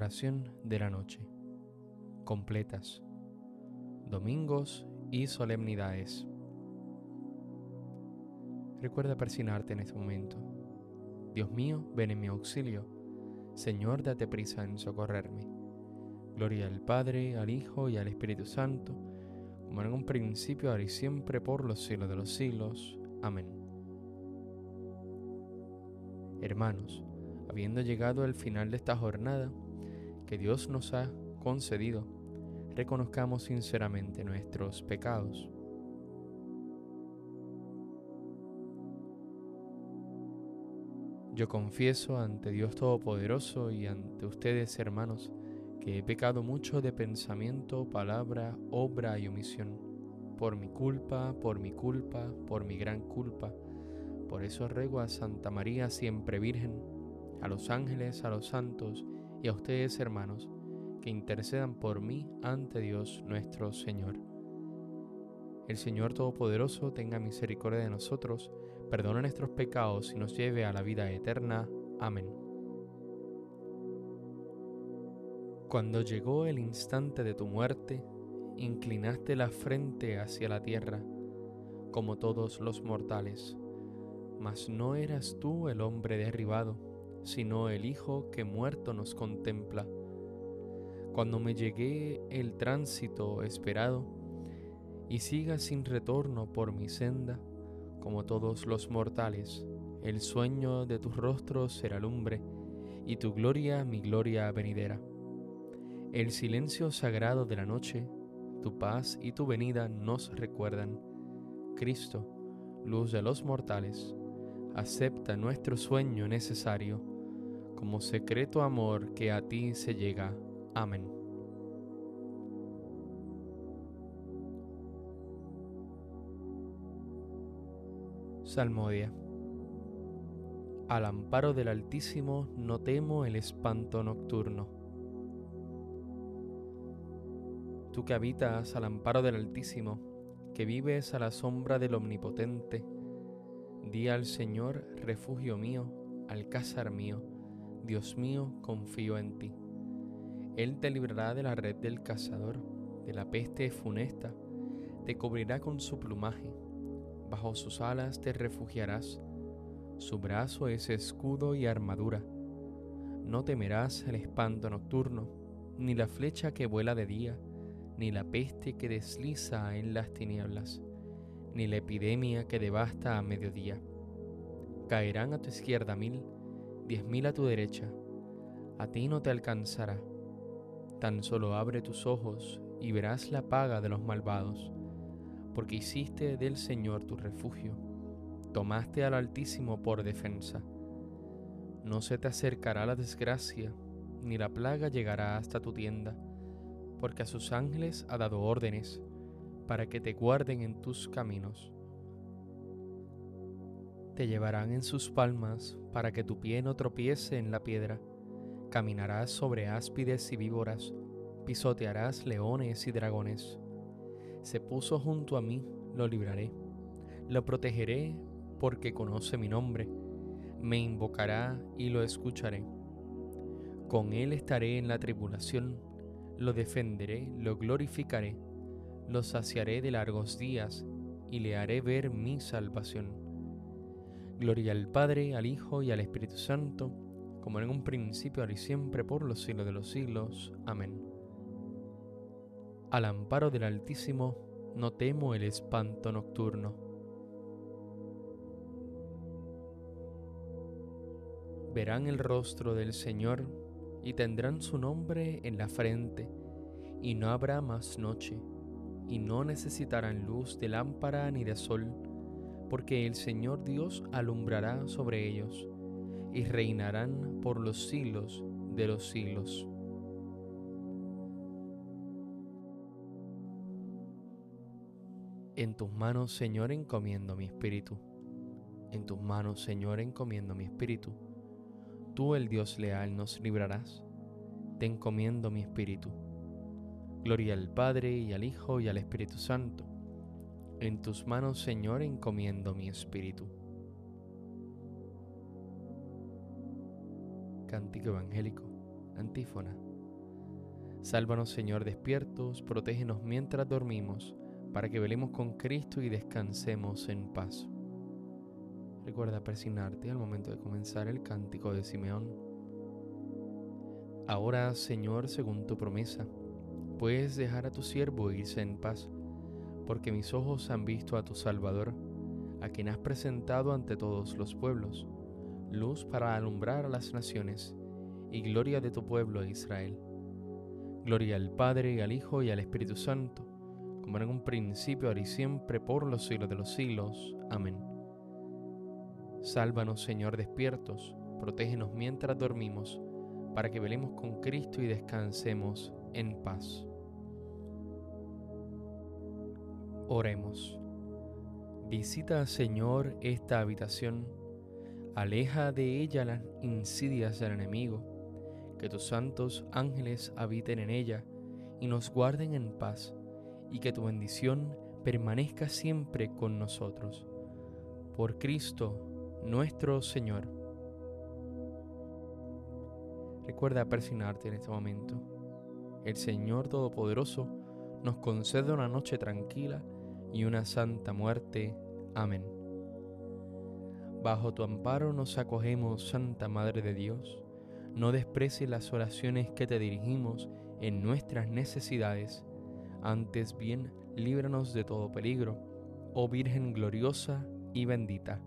Oración de la noche. Completas. Domingos y solemnidades. Recuerda persinarte en este momento. Dios mío, ven en mi auxilio. Señor, date prisa en socorrerme. Gloria al Padre, al Hijo y al Espíritu Santo, como en un principio, ahora y siempre, por los siglos de los siglos. Amén. Hermanos, habiendo llegado al final de esta jornada que Dios nos ha concedido, reconozcamos sinceramente nuestros pecados. Yo confieso ante Dios Todopoderoso y ante ustedes, hermanos, que he pecado mucho de pensamiento, palabra, obra y omisión, por mi culpa, por mi culpa, por mi gran culpa. Por eso ruego a Santa María, siempre Virgen, a los ángeles, a los santos y a ustedes, hermanos, que intercedan por mí ante Dios nuestro Señor. El Señor Todopoderoso tenga misericordia de nosotros, perdone nuestros pecados y nos lleve a la vida eterna. Amén. Cuando llegó el instante de tu muerte, inclinaste la frente hacia la tierra, como todos los mortales, mas no eras tú el hombre derribado, sino el Hijo que muerto nos contempla cuando me llegue el tránsito esperado y siga sin retorno por mi senda, como todos los mortales, el sueño de tus rostros será lumbre, y tu gloria mi gloria venidera. El silencio sagrado de la noche, tu paz y tu venida nos recuerdan. Cristo, luz de los mortales, acepta nuestro sueño necesario como secreto amor que a ti se llega. Amén. Salmodia. Al amparo del Altísimo no temo el espanto nocturno. Tú que habitas al amparo del Altísimo, que vives a la sombra del Omnipotente, di al Señor, refugio mío, alcázar mío, Dios mío, confío en ti. Él te librará de la red del cazador, de la peste funesta, te cubrirá con su plumaje, bajo sus alas te refugiarás, su brazo es escudo y armadura. No temerás el espanto nocturno, ni la flecha que vuela de día, ni la peste que desliza en las tinieblas, ni la epidemia que devasta a mediodía. Caerán a tu izquierda mil, diez mil a tu derecha, a ti no te alcanzará Tan solo abre tus ojos y verás la paga de los malvados, porque hiciste del Señor tu refugio, tomaste al Altísimo por defensa. No se te acercará la desgracia, ni la plaga llegará hasta tu tienda, porque a sus ángeles ha dado órdenes para que te guarden en tus caminos. Te llevarán en sus palmas para que tu pie no tropiece en la piedra Caminarás sobre áspides y víboras, pisotearás leones y dragones. Se puso junto a mí, lo libraré. Lo protegeré porque conoce mi nombre. Me invocará y lo escucharé. Con él estaré en la tribulación. Lo defenderé, lo glorificaré, lo saciaré de largos días y le haré ver mi salvación. Gloria al Padre, al Hijo y al Espíritu Santo, como en un principio, ahora y siempre, por los siglos de los siglos. Amén. Al amparo del Altísimo, no temo el espanto nocturno. Verán el rostro del Señor y tendrán su nombre en la frente, y no habrá más noche, y no necesitarán luz de lámpara ni de sol, porque el Señor Dios alumbrará sobre ellos, y reinarán por los siglos de los siglos. En tus manos, Señor, encomiendo mi espíritu. En tus manos, Señor, encomiendo mi espíritu tú, el Dios leal, nos librarás. Te encomiendo mi espíritu. Gloria al Padre y al Hijo y al Espíritu Santo. En tus manos, Señor, encomiendo mi espíritu. Cántico Evangélico, antífona. Sálvanos, Señor, despiertos, protégenos mientras dormimos, para que velemos con Cristo y descansemos en paz. Recuerda persignarte al momento de comenzar el cántico de Simeón. Ahora, Señor, según tu promesa, puedes dejar a tu siervo irse en paz, porque mis ojos han visto a tu Salvador, a quien has presentado ante todos los pueblos, luz para alumbrar a las naciones y gloria de tu pueblo Israel. Gloria al Padre, al Hijo, y al Espíritu Santo, como en un principio, ahora y siempre, por los siglos de los siglos. Amén. Sálvanos, Señor, despiertos, protégenos mientras dormimos, para que velemos con Cristo y descansemos en paz. Oremos. Visita, Señor, esta habitación, aleja de ella las insidias del enemigo, que tus santos ángeles habiten en ella y nos guarden en paz, y que tu bendición permanezca siempre con nosotros. Por Cristo, nuestro Señor. Recuerda persignarte en este momento. El Señor Todopoderoso nos concede una noche tranquila y una santa muerte. Amén. Bajo tu amparo nos acogemos, Santa Madre de Dios. No desprecies las oraciones que te dirigimos en nuestras necesidades. Antes bien, líbranos de todo peligro, oh Virgen gloriosa y bendita.